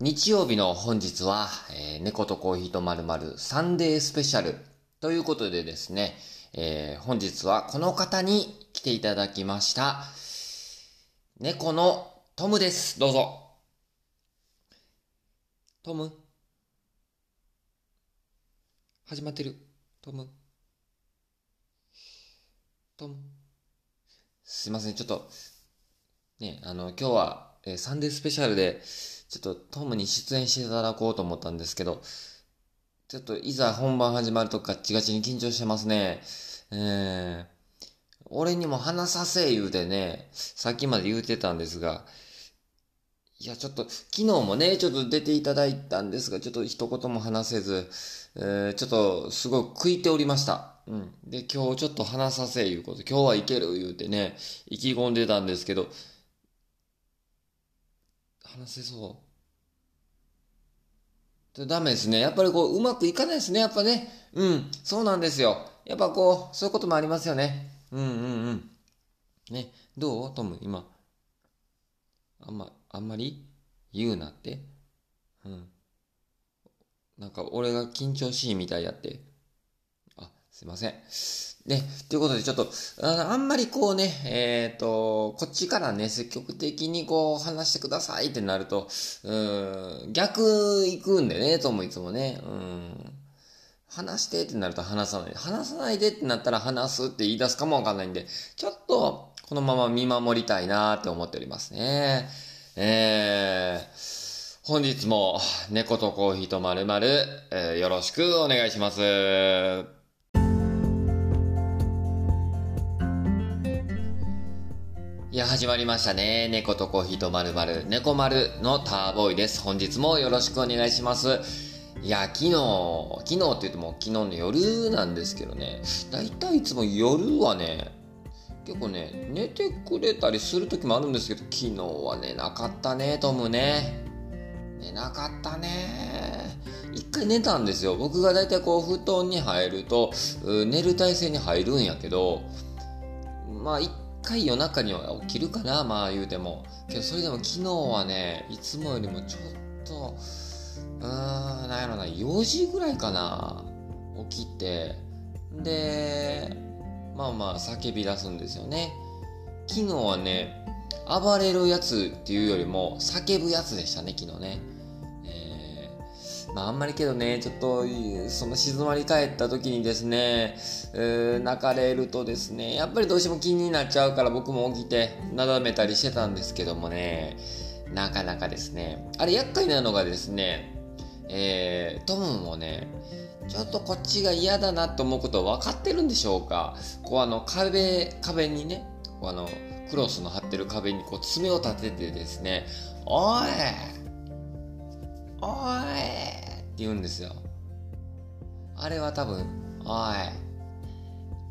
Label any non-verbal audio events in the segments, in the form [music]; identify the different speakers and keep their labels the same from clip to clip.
Speaker 1: 日曜日の本日は、えー、猫とコーヒーとまるまるサンデースペシャルということでですね、えー、本日はこの方に来ていただきました。猫のトムです。どうぞ。トム？始まってる。トム？トム？すいません、ちょっと、ね、あの、今日は、えー、サンデースペシャルで、ちょっとトムに出演していただこうと思ったんですけど、ちょっといざ本番始まるとガッチガチに緊張してますね。えー、俺にも話させ言うてね、さっきまで言うてたんですが、いや、ちょっと、昨日もね、ちょっと出ていただいたんですが、ちょっと一言も話せず、えー、ちょっと、すごく食いておりました。うん。で、今日ちょっと話させ言うこと、今日はいける言うてね、意気込んでたんですけど、話せそう。ダメですね。やっぱりこう、うまくいかないですね。やっぱね。うん。そうなんですよ。やっぱこう、そういうこともありますよね。うんうんうん。ね。どう？トム、今。あんま、あんまり？言うなって。うん。なんか、俺が緊張しいみたいやって。あ、すいません。ね、ということでちょっと、ああんまりこうね、えっ、ー、と、こっちからね、積極的にこう話してくださいってなると、うん、逆行くんでね、ともいつもね、うん。話してってなると話さない。話さないでってなったら話すって言い出すかもわかんないんで、ちょっと、このまま見守りたいなって思っておりますね。えー、本日も猫とコーヒーとまるまる、えー、よろしくお願いします。いや、始まりましたね。猫とコーヒーとまるまる、猫丸のターボーイです。本日もよろしくお願いします。いや、昨日、昨日って言っても昨日の夜なんですけどね、だいたいいつも夜はね、結構ね、寝てくれたりする時もあるんですけど、昨日は寝なかったね、トムね。寝なかったね。一回寝たんですよ。僕がだいたいこう、布団に入ると、寝る体勢に入るんやけど、まあ、回夜中には起きるかなまあ言うても。けどそれでも昨日はねいつもよりもちょっとうーんなんやろな4時ぐらいかな起きて。でまあまあ叫び出すんですよね。昨日はね暴れるやつっていうよりも叫ぶやつでしたね昨日ね。まああんまりけどね、ちょっと、その静まり返った時にですね、泣かれるとですね、やっぱりどうしても気になっちゃうから僕も起きて、なだめたりしてたんですけどもね、なかなかですね、あれ厄介なのがですね、えー、トムもね、ちょっとこっちが嫌だなと思うこと分かってるんでしょうか。こうあの壁、壁にね、あの、クロスの張ってる壁にこう爪を立ててですね、おいおい言うんですよ。あれは多分、おい、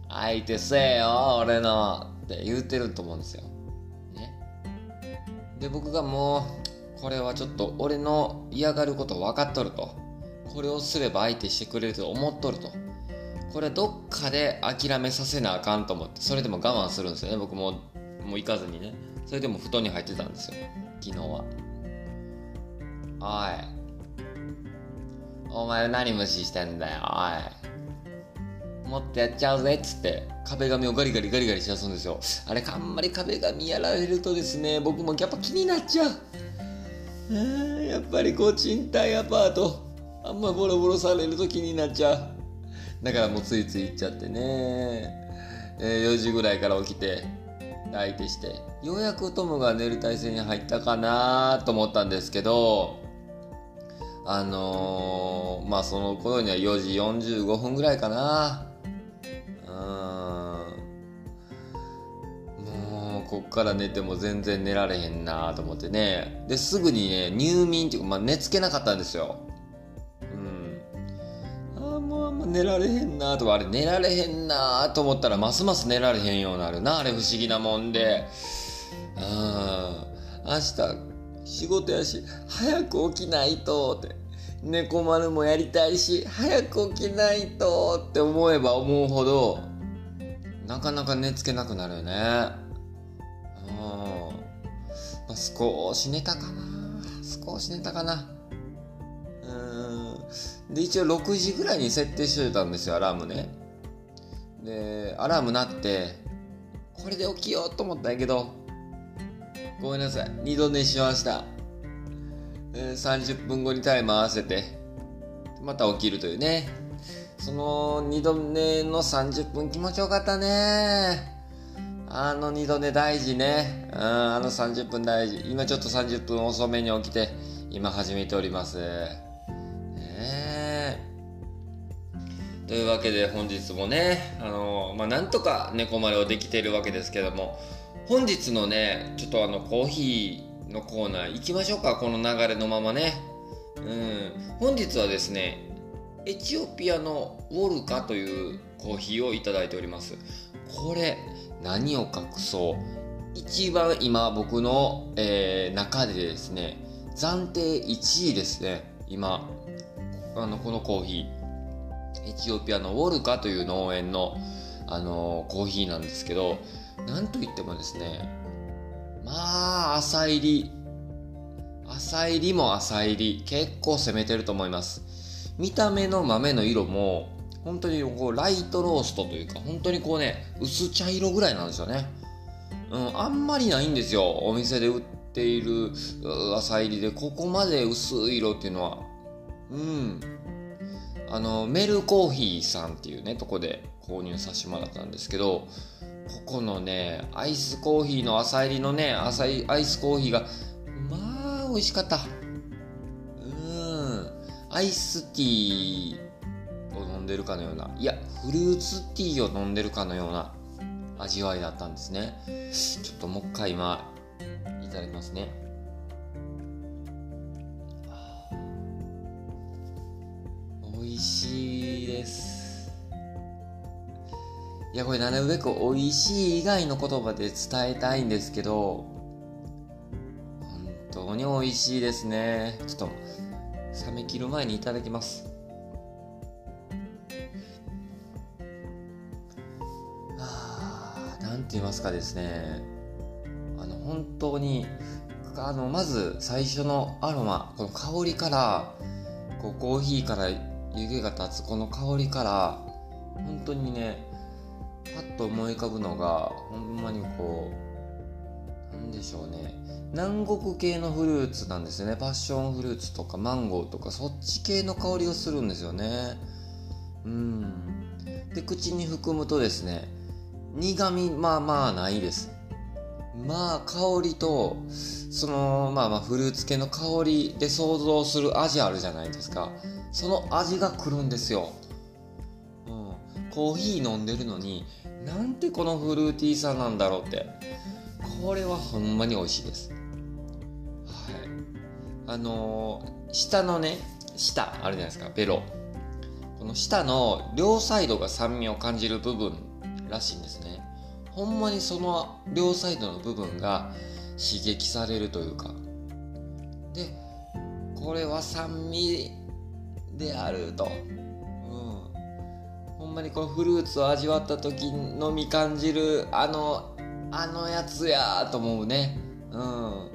Speaker 1: 相手せえよ、俺のって言ってると思うんですよ。ね。で、僕がもう、これはちょっと俺の嫌がること分かっとると。これをすれば相手してくれると思っとると。これどっかで諦めさせなあかんと思って、それでも我慢するんですよね。僕も、もう行かずにね。それでも布団に入ってたんですよ。昨日は。おい、お前何無視してんだよ、おい。もっとやっちゃうぜっつって、壁紙をガリガリガリガリしだすんですよ。あれ、あんまり壁紙やられるとですね、僕もやっぱ気になっちゃう。やっぱりこう、賃貸アパート、あんまボロボロされると気になっちゃう。だからもうついつい行っちゃってね。えー、4時ぐらいから起きて、相手して、ようやくトムが寝る体勢に入ったかなと思ったんですけど、あのー、まあその頃には4時45分ぐらいかな。うん。もう、こっから寝ても全然寝られへんなと思ってね。で、すぐにね、入眠っていうか、まあ寝つけなかったんですよ。ああ、もうあんま寝られへんなとか、あれ寝られへんなと思ったら、ますます寝られへんようになるな。あれ不思議なもんで。うん。明日、仕事やし、早く起きないと、って。猫丸もやりたいし、早く起きないと、って思えば思うほど、なかなか寝つけなくなるよね。うん。まあ、少し寝たかな。少し寝たかな。うんで一応6時ぐらいに設定してたんですよアラームねでアラーム鳴ってこれで起きようと思ったんやけどごめんなさい二度寝しました、えー、30分後にタイム合わせてまた起きるというねその二度寝の30分気持ちよかったねあの二度寝大事ね。うん、あの30分大事。今ちょっと30分遅めに起きて、今始めております。ねというわけで本日もね、あのまあ、なんとか猫丸をできているわけですけども、本日のね、ちょっとあのコーヒーのコーナー行きましょうか、この流れのままね。うん、本日はですね、エチオピアのウォルカというコーヒーをいただいております。これ、何を隠そう。一番今僕の、えー、中でですね暫定1位ですね。今あのこのコーヒー。エチオピアのウォルカという農園の、あのー、コーヒーなんですけどなんといってもですねまあ浅入り。浅入りも浅入り。結構攻めてると思います。見た目の豆の色も本当にこうライトローストというか本当にこうね薄茶色ぐらいなんですよね、うん、あんまりないんですよ。お店で売っている浅入りでここまで薄い色っていうのは。うん。あのメルコーヒーさんっていうねとこで購入させてもらったんですけどここのねアイスコーヒーの浅入りのね浅いアイスコーヒーがまあ美味しかった。うん。アイスティーを飲んでるかのような。いやフルーツティーを飲んでるかのような味わいだったんですね。ちょっともう一回今いただきますね。美味しいです。いやこれなるべく美味しい以外の言葉で伝えたいんですけど本当に美味しいですね。ちょっと冷め切る前にいただきます。あなんて言いますかですね。あの本当にあのまず最初のアロマこの香りからこうコーヒーから湯気が立つこの香りから本当にねと思い浮かぶのがほんまにこうなんでしょうね。南国系のフルーツなんですよね。パッションフルーツとかマンゴーとかそっち系の香りがするんですよね。うん。で口に含むとですね苦味まあまあないです。まあ香りとそのまあまあフルーツ系の香りで想像する味あるじゃないですか。その味が来るんですよ、コーヒー飲んでるのになんてこのフルーティーさなんだろうって。これはほんまに美味しいです。はい。あのー、下のね舌あるじゃないですか。ベロ。この舌の両サイドが酸味を感じる部分らしいんですね。ほんまにその両サイドの部分が刺激されるというか。でこれは酸味であると、まにこのフルーツを味わった時のみ感じるあのあのやつやと思うね。うん。ほ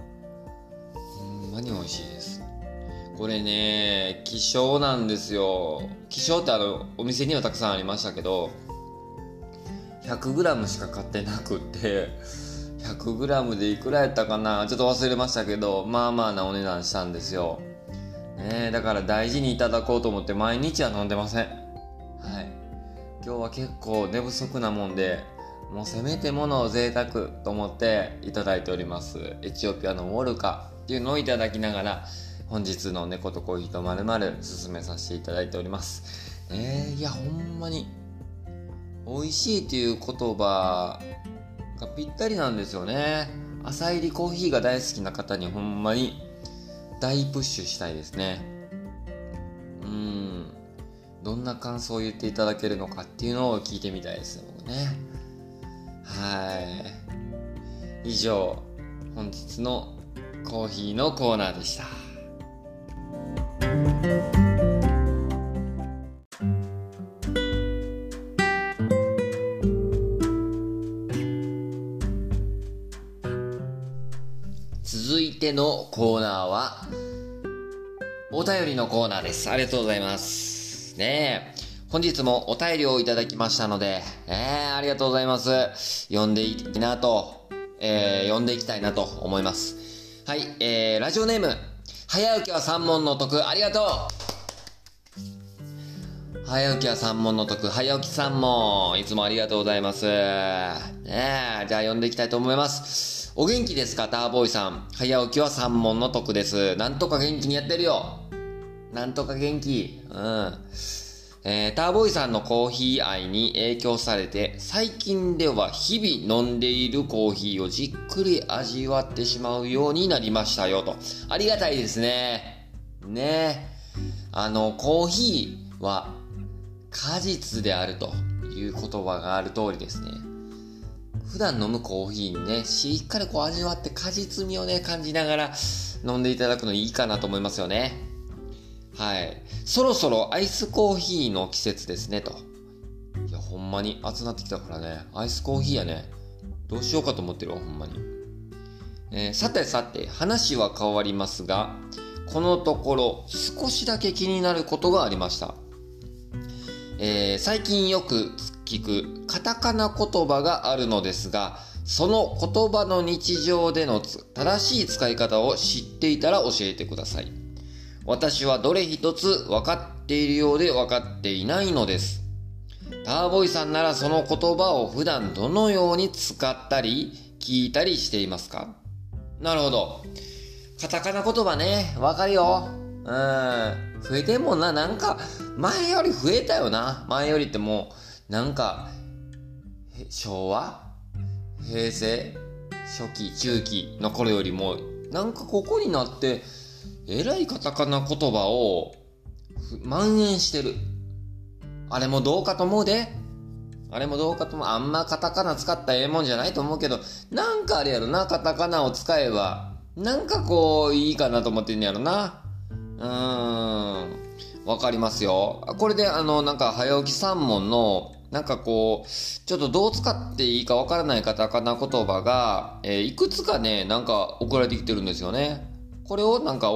Speaker 1: んまに美味しいです。これね希少なんですよ。希少ってあのお店にはたくさんありましたけど 100g しか買ってなくて 100g でいくらやったかな？ちょっと忘れましたけどまあまあなお値段したんですよ、ね、だから大事にいただこうと思って毎日は飲んでません。今日は結構寝不足なもんでもうせめてものを贅沢と思っていただいております。エチオピアのウォルカっていうのをいただきながら本日の猫とコーヒーとまるまる進めさせていただいております。えー、いやほんまに美味しいっていう言葉がぴったりなんですよね。朝入りコーヒーが大好きな方にほんまに大プッシュしたいですね。どんな感想を言っていただけるのかっていうのを聞いてみたいです僕ねはい以上本日のコーヒーのコーナーでした続いてのコーナーはお便りのコーナーです。ありがとうございます。ね。本日もお便りをいただきましたので、えー、ありがとうございます。読んでいきなと、えー、読んでいきたいなと思います。はい、えー、ラジオネーム、早起きは三問の得、ありがとう早起きは三問の得、早起き三問、いつもありがとうございます。ねえ、じゃあ読んでいきたいと思います。お元気ですか、ターボーイさん。早起きは三問の得です。なんとか元気にやってるよ。なんとか元気。うん。えー、ターボーイさんのコーヒー愛に影響されて、最近では日々飲んでいるコーヒーをじっくり味わってしまうようになりましたよと。ありがたいですね。ねあの、コーヒーは果実であるという言葉がある通りですね。普段飲むコーヒーにね、しっかりこう味わって果実味をね、感じながら飲んでいただくのいいかなと思いますよね。はい。そろそろアイスコーヒーの季節ですね、と。いや、ほんまに暑なってきたからね。アイスコーヒーやね。どうしようかと思ってるわ、ほんまに。えーさてさて、話は変わりますが、このところ少しだけ気になることがありました。えー最近よく聞くカタカナ言葉があるのですが、その言葉の日常での正しい使い方を知っていたら教えてください。私はどれ一つ分かっているようで分かっていないのです。ターボイさんならその言葉を普段どのように使ったり聞いたりしていますか？なるほど。カタカナ言葉ね、わかるよ。うん。増えてもな、なんか、前より増えたよな。前よりってもう、なんか、昭和？平成？初期、中期？の頃よりも、なんかここになって、えらいカタカナ言葉を、蔓延してる。あれもどうかと思うで。あれもどうかと思う。あんまカタカナ使ったええもんじゃないと思うけど、なんかあれやろな、カタカナを使えば、なんかこう、いいかなと思ってんやろな。うーん。わかりますよ。これで、あの、なんか、早起き三問の、なんかこう、ちょっとどう使っていいかわからないカタカナ言葉が、えーいくつかね、なんか送られてきてるんですよね。これをなんか、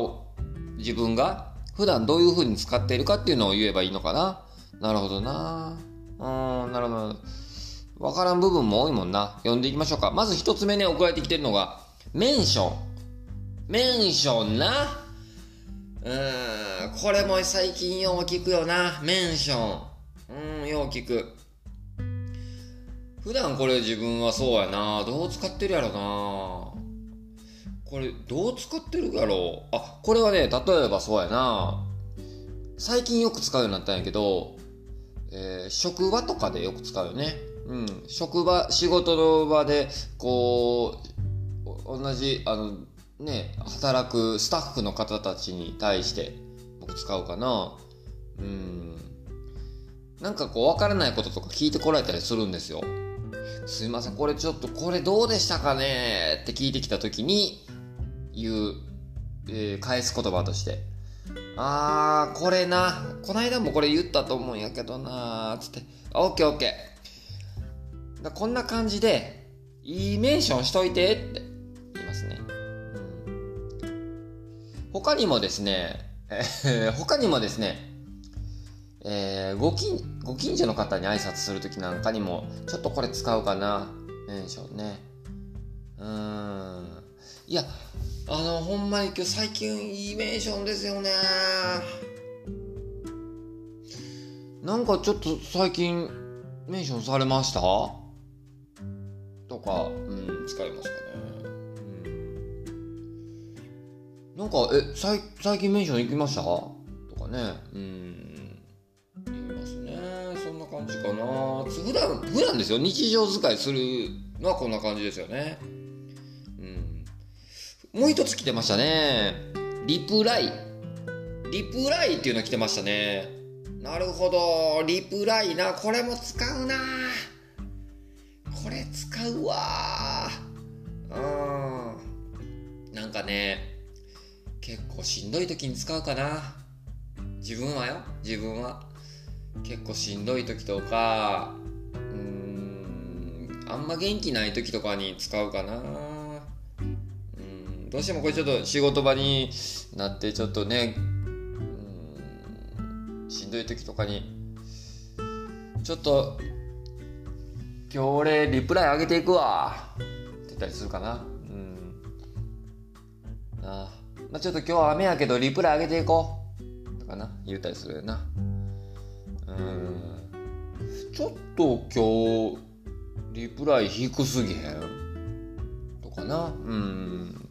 Speaker 1: 自分が普段どういう風に使っているかっていうのを言えばいいのかな？なるほどな。うーん、なるほど。わからん部分も多いもんな。読んでいきましょうか。まず一つ目ね、送られてきてるのが、メンション。メンションな。うーん、これも最近よう聞くよな。メンション。うん、よう聞く。普段これ自分はそうやな。どう使ってるやろな。これ、どう使ってるやろう？あ、これはね、例えばそうやな。最近よく使うようになったんやけど、えー職場とかでよく使うよね。うん。職場、仕事の場で、こう、同じ、あの、ね、働くスタッフの方たちに対して、僕使うかな。うん。なんかこう、わからないこととか聞いてこられたりするんですよ。すいません、これちょっと、これどうでしたかね？って聞いてきたときに、言う、えー返す言葉として。あー、これな。こないだもこれ言ったと思うんやけどなつって。オッケーオッケー。こんな感じで、いいメンションしといてって言いますね。うん、他にもですね、えー他にもですね、えーご近、ご近所の方に挨拶するときなんかにも、ちょっとこれ使うかな。メンションね。うん。いや、あの、ほんまに今日最近いいメンションですよね。なんかちょっと最近メンションされました？とか、うん、使いますかね。うん。なんか、え、最最近メンション行きました？とかね。うん。感じかな。普段、普段ですよ。日常使いするのはこんな感じですよね。うん。もう一つ来てましたね。リプライ。リプライっていうの来てましたね。なるほど。リプライな。これも使うな。これ使うわ。うん。なんかね、結構しんどい時に使うかな。自分はよ。自分は。結構しんどい時とか、うん、あんま元気ない時とかに使うかな。うん、どうしてもこれちょっと仕事場になってちょっとねうん、しんどい時とかにちょっと今日俺リプライ上げていくわ。って言ったりするかな。うん。なあ、まあ、ちょっと今日は雨やけどリプライ上げていこう。とかな。言ったりするよな。うん。ちょっと今日リプライ低すぎへんとかな。うん。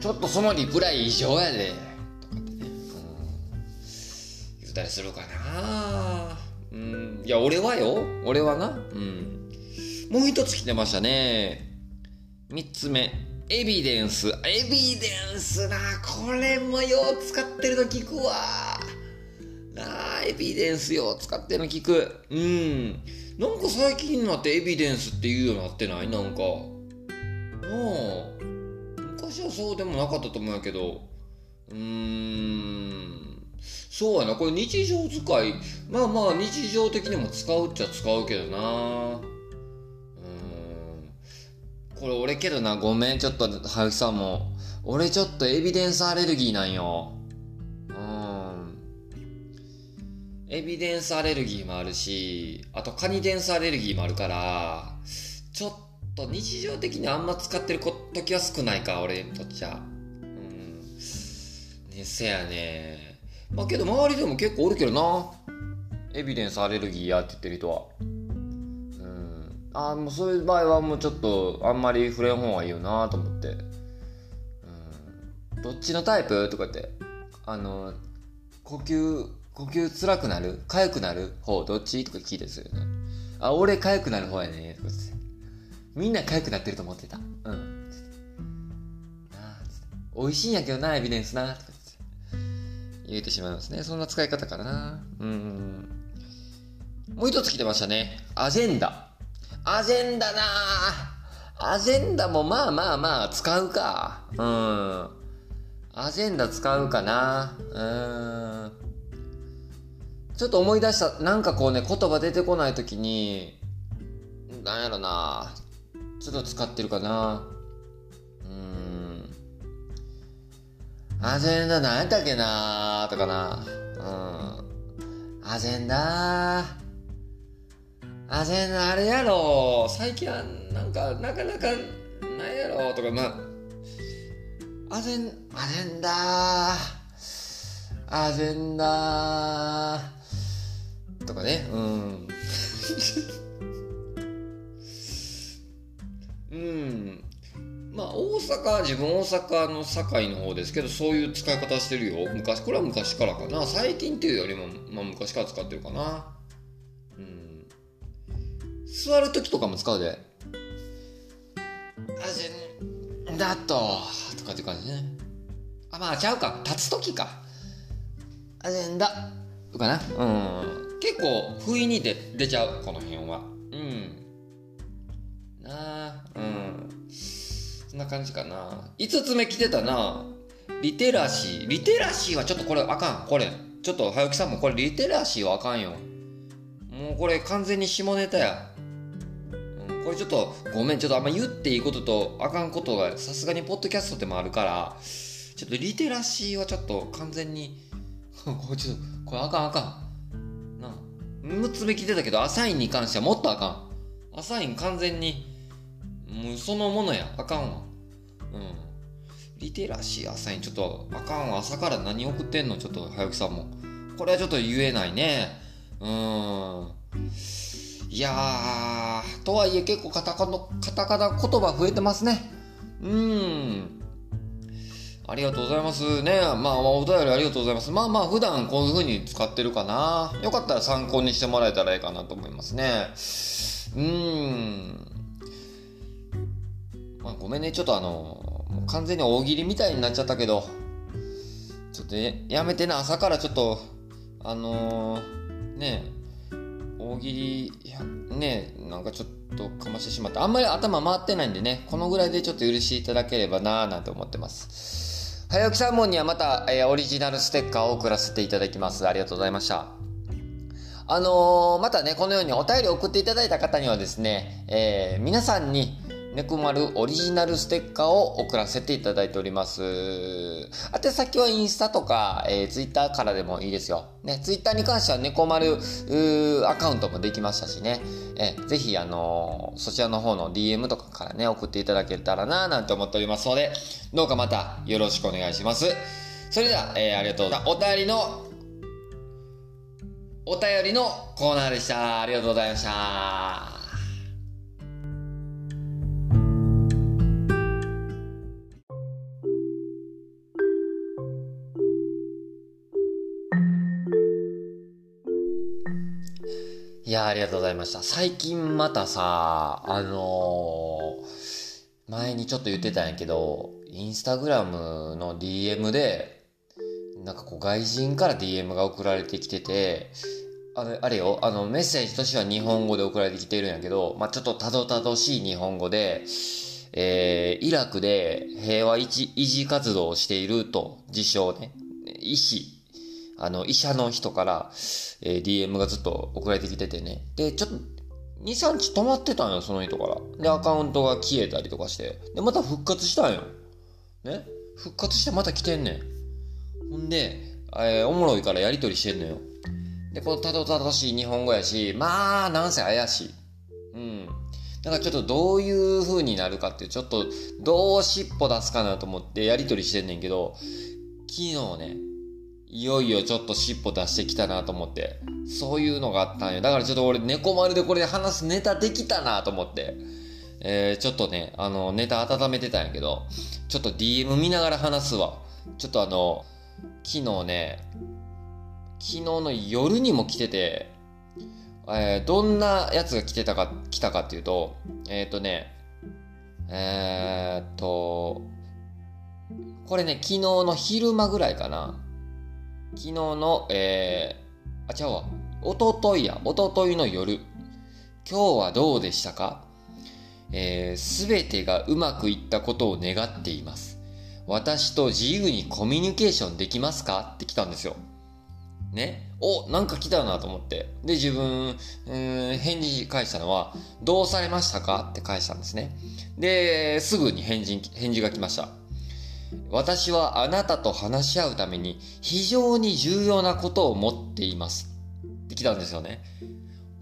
Speaker 1: ちょっとそのリプライ異常やで。とかってね、うん、言ったりするかな。うん。いや俺はよ。俺はな。うん。もう一つ来てましたね。三つ目。エビデンス。エビデンスな。これもよう使ってるの聞くわ。エビデンスよ使ってるの聞く。うん。なんか最近になってエビデンスって言うようになってない？なんか。なあ昔はそうでもなかったと思うやけど。うーん。そうやな。これ日常使い。まあまあ日常的にも使うっちゃ使うけどな。うん。これ俺けどなごめん。ちょっと春樹さんも。俺ちょっとエビデンスアレルギーなんよ。エビデンスアレルギーもあるしあとカニデンスアレルギーもあるからちょっと日常的にあんま使ってる時は少ないか俺にとっちゃ。うん。ねせやね。まあけど周りでも結構おるけどな。エビデンスアレルギーやって言ってる人は。うん。あもうそういう場合はもうちょっとあんまり触れん方がいいよなと思って。うん。どっちのタイプ？とか言って。あの呼吸呼吸辛くなる？痒くなる方？どっち？とか聞いてるよねあ俺痒くなる方やねとか言ってみんな痒くなってると思ってた。うん。なあ、美味しいんやけどな、エビデンスな、とか言えてしまいますね。そんな使い方からな。うん。もう一つ来てましたね。アジェンダ。アジェンダなアジェンダもまあまあまあ使うか。うん。アジェンダ使うかな。うん。ちょっと思い出した、なんかこうね、言葉出てこないときに、なんやろな。ちょっと使ってるかな。うん。アジェンダ何やったっけなとかな。うん。アジェンダ。アジェンダあれやろ。最近はなんかなかなかないやろ。とかまあ。アジェンアジェンダ。アジェンダ。とかね。うん。[laughs] うん。まあ大阪自分大阪の堺の方ですけどそういう使い方してるよ。昔これは昔からかな。最近っていうよりも、まあ、昔から使ってるかな。うん。座る時とかも使うで。あじだととかって感じね。あまあちゃうか。立つ時か。あぜんだ。かな。うん。結構不意に出出ちゃうこの辺は。うん。なあうん。そんな感じかな。5つ目来てたな。リテラシー。リテラシーはちょっとこれあかん。これ。ちょっと早木さんもこれリテラシーはあかんよ。もうこれ完全に下ネタや、これちょっとごめん。ちょっとあんま言っていいこととあかんことがさすがにポッドキャストでもあるから。ちょっとリテラシーはちょっと完全に。[laughs] これちょっとこれあかんあかん。6つ目来てたけどアサインに関してはもっとあかん。アサイン完全にもうそのものや。あかんわ。うん。リテラシーアサインちょっとあかんわ。朝から何送ってんの？ちょっと早木さんも。これはちょっと言えないね。うん。いやーとはいえ結構カタカナカタカナ言葉増えてますね。うん。ありがとうございますね。まあ、まあお便りありがとうございます。まあまあ、普段こういう風に使ってるかな。よかったら参考にしてもらえたらいいかなと思いますね。うーん。まあ、ごめんね、ちょっとあの、もう完全に大喜利みたいになっちゃったけど、ちょっとやめてな、朝からちょっと、あのー、ね大喜利、ねなんかちょっとかましてしまって、あんまり頭回ってないんでね、このぐらいでちょっと許していただければなぁなんて思ってます。早起きサーモンにはまた、えー、オリジナルステッカーを送らせていただきます。ありがとうございました。あのー、またね、このようにお便りを送っていただいた方にはですね、えー、皆さんに、猫丸オリジナルステッカーを送らせていただいております。宛先はインスタとか、えー、ツイッターからでもいいですよ。ね、ツイッターに関しては猫丸アカウントもできましたしね。えー、ぜひ、あのー、そちらの方の DM とかからね、送っていただけたらななんて思っておりますので、どうかまたよろしくお願いします。それでは、えー、ありがとうございます。お便りのお便りのコーナーでした。ありがとうございました。いやありがとうございました。最近またさ、あのー、前にちょっと言ってたんやけど、インスタグラムの DM で、なんかこう外人から DM が送られてきてて、あれ、あれよ、あの、メッセージとしては日本語で送られてきてるんやけど、まあ、ちょっとたどたどしい日本語で、えー、イラクで平和維持活動をしていると、自称ね、医師あの、医者の人から、えー、DM がずっと送られてきててね。で、ちょっと、2、3日止まってたんよ、その人から。で、アカウントが消えたりとかして。で、また復活したんよ。ね？復活してまた来てんねん。ほんで、えー、おもろいからやりとりしてんのよ。で、このたどたどしい日本語やし、まあ、なんせ怪しい。うん。だからちょっとどういう風になるかって、ちょっとどう尻尾出すかなと思ってやりとりしてんねんけど、昨日ね、いよいよちょっと尻尾出してきたなと思って、そういうのがあったんよ。だからちょっと俺猫丸でこれで話すネタできたなと思って、えー、ちょっとね、あの、ネタ温めてたんやけど、ちょっと DM 見ながら話すわ。ちょっとあの、昨日ね、昨日の夜にも来てて、えー、どんなやつが来てたか、来たかっていうと、えっ、ー、とね、えー、っと、これね、昨日の昼間ぐらいかな。昨日の、えー、あ、ちゃうわ。おとといや、おとといの夜。今日はどうでしたか？えす、べてがうまくいったことを願っています。私と自由にコミュニケーションできますか？って来たんですよ。ね？お、なんか来たなと思って。で、自分、うん、返事返したのは、どうされましたか？って返したんですね。で、すぐに返事、返事が来ました。私はあなたと話し合うために非常に重要なことを持っています。って来たんですよね。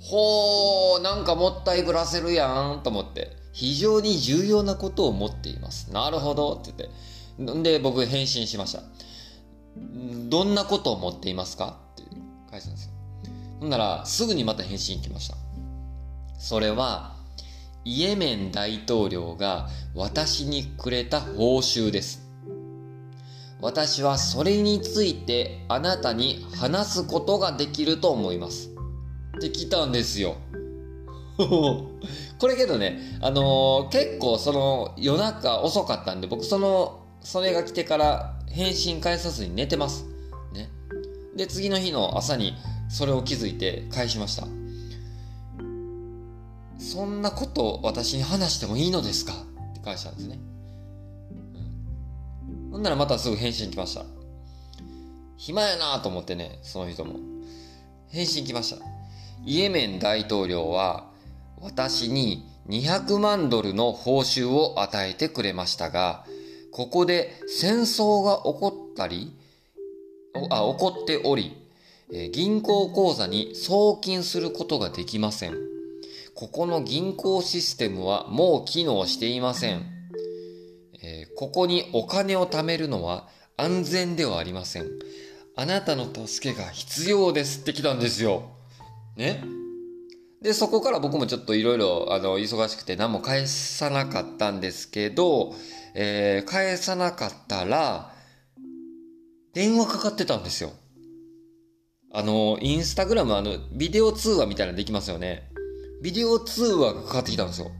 Speaker 1: ほー、なんかもったいぶらせるやんと思って。非常に重要なことを持っています。なるほどって言って。んで、僕返信しました。どんなことを持っていますか？って返したんですよ。ほんなら、すぐにまた返信来ました。それは、イエメン大統領が私にくれた報酬です。私はそれについてあなたに話すことができると思います。って来たんですよ。[laughs] これけどね、あのー、結構その夜中遅かったんで僕その、それが来てから返信返さずに寝てます。ね。で、次の日の朝にそれを気づいて返しました。そんなこと私に話してもいいのですか？って返したんですね。ほんならまたすぐ返信来ました。暇やなと思ってね、その人も。返信来ました。イエメン大統領は私に200万ドルの報酬を与えてくれましたが、ここで戦争が起こったり、あ、起こっており、え銀行口座に送金することができません。ここの銀行システムはもう機能していません。ここにお金を貯めるのは安全ではありません。あなたの助けが必要ですって来たんですよ。ね？で、そこから僕もちょっといろいろ、あの、忙しくて何も返さなかったんですけど、えー、返さなかったら、電話かかってたんですよ。あの、インスタグラム、あの、ビデオ通話みたいなのできますよね。ビデオ通話がかかってきたんですよ。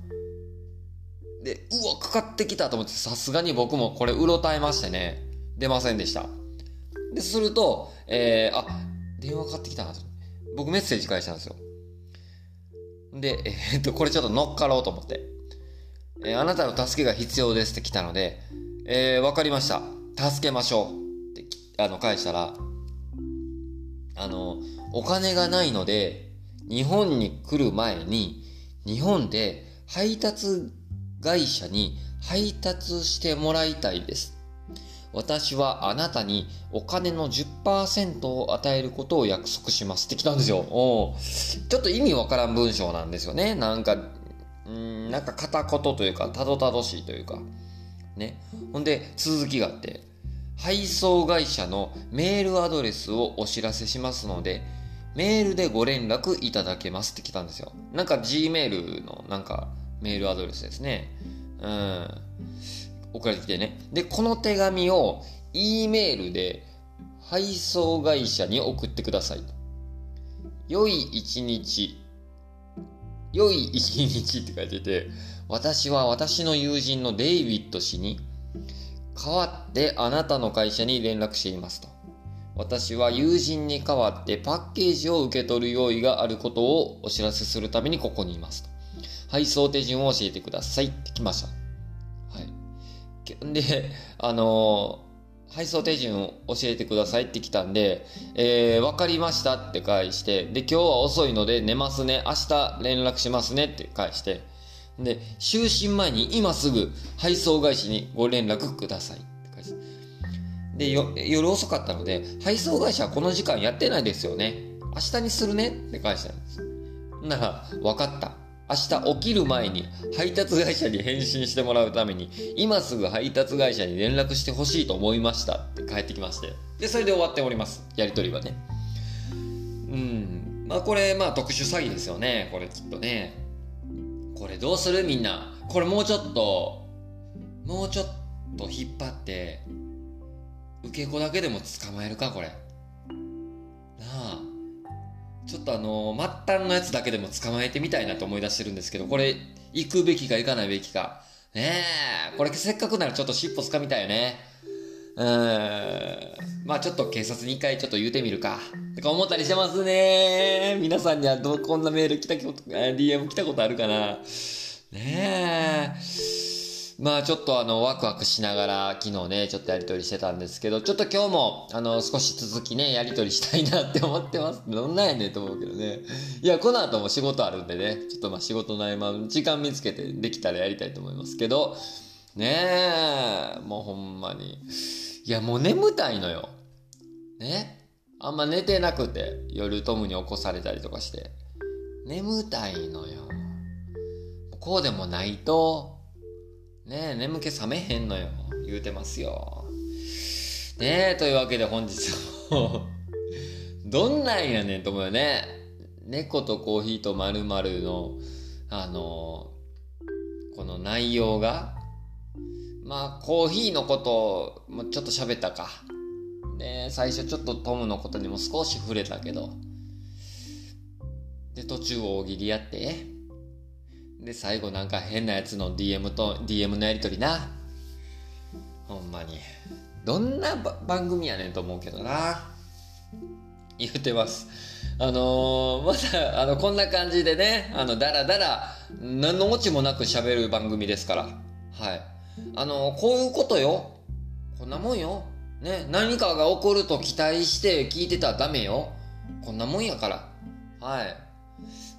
Speaker 1: で、うわ、かかってきたと思って、さすがに僕もこれうろたえましてね、出ませんでした。で、すると、えー、あ、電話かかってきたなと。僕メッセージ返したんですよ。で、えー、っと、これちょっと乗っかろうと思って。えー、あなたの助けが必要ですって来たので、えー、わかりました。助けましょう。って、あの、返したら、あの、お金がないので、日本に来る前に、日本で配達会社に配達してもらいたいです。私はあなたにお金の10%を与えることを約束しますって来たんですよ。おちょっと意味わからん文章なんですよね。なんか、んなんか片言というか、たどたどしいというか。ね。ほんで、続きがあって、配送会社のメールアドレスをお知らせしますので、メールでご連絡いただけますって来たんですよ。なんか Gmail のなんかメールアドレスですね。うん。送られてきてね。で、この手紙を E メールで配送会社に送ってください。良い一日。良い一日って書いてて、私は私の友人のデイビッド氏に代わってあなたの会社に連絡していますと。私は友人に代わってパッケージを受け取る用意があることをお知らせするためにここにいますと。配送手順を教えてくださいって来ました。はい。で、あのー、配送手順を教えてくださいって来たんで、えー、わかりましたって返して、で、今日は遅いので寝ますね。明日連絡しますねって返して、で、就寝前に今すぐ配送会社にご連絡くださいって返して。で、夜遅かったので、配送会社はこの時間やってないですよね。明日にするねって返したんです。なら、分かった。明日起きる前に配達会社に返信してもらうために、今すぐ配達会社に連絡してほしいと思いましたって帰ってきまして。で、それで終わっております。やりとりはね。うん。まあこれ、まあ特殊詐欺ですよね。これきっとね。これどうするみんな。これもうちょっと、もうちょっと引っ張って、受け子だけでも捕まえるか、これ。なあ。ちょっとあの、末端のやつだけでも捕まえてみたいなと思い出してるんですけど、これ、行くべきか行かないべきか。ねえ、これせっかくならちょっと尻尾掴みたいよね。うーん。まあちょっと警察に一回ちょっと言うてみるか。とか思ったりしてますね。皆さんにはど、こんなメール来たこと、DM 来たことあるかな。ねえ。まあちょっとあのワクワクしながら昨日ねちょっとやりとりしてたんですけどちょっと今日もあの少し続きねやりとりしたいなって思ってます。どんなんやねんと思うけどねいやこの後も仕事あるんでね。ちょっとまあ仕事の合間時間見つけてできたらやりたいと思います。けどねえもうほんまに。いやもう眠たいのよ。ね？あんま寝てなくて夜トムに起こされたりとかして。眠たいのよ。こうでもないとねえ、眠気覚めへんのよ。言うてますよ。ねえ、というわけで本日も [laughs] どんなんやねんと思うよね。猫とコーヒーとまるの、あの、この内容が、まあ、コーヒーのこともちょっと喋ったか。ね最初ちょっとトムのことにも少し触れたけど。で、途中大喜利やって、で、最後なんか変なやつの DM と DM のやりとりな。ほんまに。どんな番組やねんと思うけどな。言うてます。あのー、まだ、あの、こんな感じでね、あの、だらだら、何のオチもなく喋る番組ですから。はい。あのー、こういうことよ。こんなもんよ。ね、何かが起こると期待して聞いてたらダメよ。こんなもんやから。はい。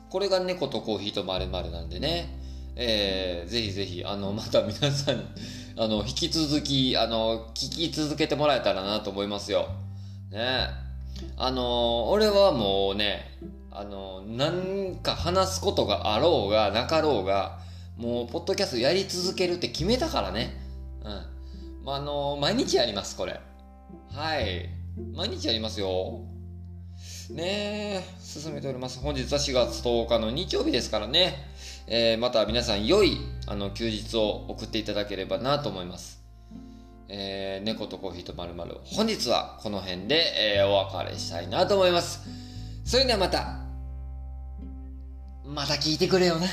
Speaker 1: これが猫とコーヒーとまるなんでね、えー、ぜひぜひ、あの、また皆さん、[laughs] あの、引き続き、あの、聞き続けてもらえたらなと思いますよ。ねあの、俺はもうね、あの、なんか話すことがあろうが、なかろうが、もう、ポッドキャストやり続けるって決めたからね。うん。まあ、あの、毎日やります、これ。はい。毎日やりますよ。ね進めております。本日は4月10日の日曜日ですからね。えー、また皆さん良いあの休日を送っていただければなと思います。えー、猫とコーヒーとまるまる本日はこの辺で、えー、お別れしたいなと思います。それではまた、また聞いてくれよな。